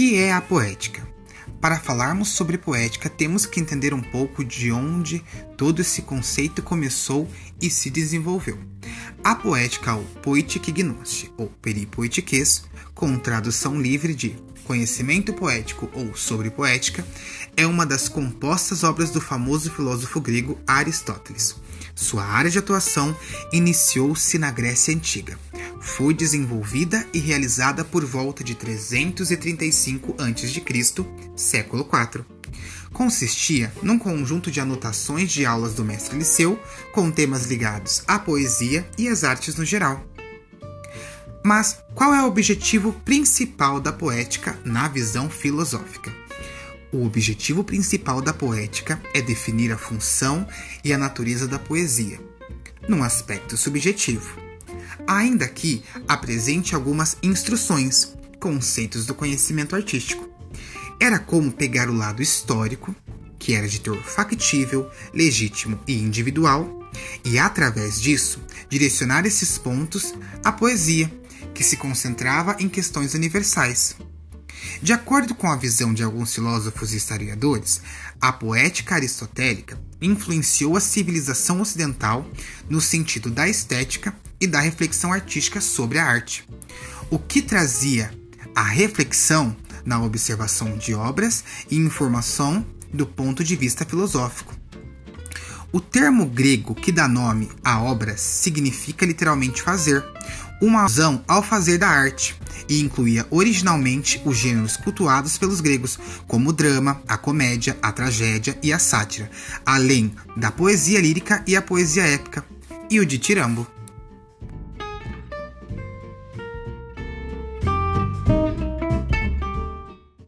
que é a poética? Para falarmos sobre poética, temos que entender um pouco de onde todo esse conceito começou e se desenvolveu. A poética, ou poetic gnosti, ou peripoetiquez, com tradução livre de conhecimento poético ou sobre poética, é uma das compostas obras do famoso filósofo grego Aristóteles. Sua área de atuação iniciou-se na Grécia Antiga. Foi desenvolvida e realizada por volta de 335 a.C., século IV. Consistia num conjunto de anotações de aulas do mestre Liceu com temas ligados à poesia e às artes no geral. Mas qual é o objetivo principal da poética na visão filosófica? O objetivo principal da poética é definir a função e a natureza da poesia, num aspecto subjetivo. Ainda que apresente algumas instruções, conceitos do conhecimento artístico. Era como pegar o lado histórico, que era de teor factível, legítimo e individual, e através disso direcionar esses pontos à poesia, que se concentrava em questões universais, de acordo com a visão de alguns filósofos e historiadores, a poética aristotélica influenciou a civilização ocidental no sentido da estética e da reflexão artística sobre a arte, o que trazia a reflexão na observação de obras e informação do ponto de vista filosófico. O termo grego que dá nome à obra significa literalmente fazer, uma alusão ao fazer da arte, e incluía originalmente os gêneros cultuados pelos gregos, como o drama, a comédia, a tragédia e a sátira, além da poesia lírica e a poesia épica, e o ditirambo.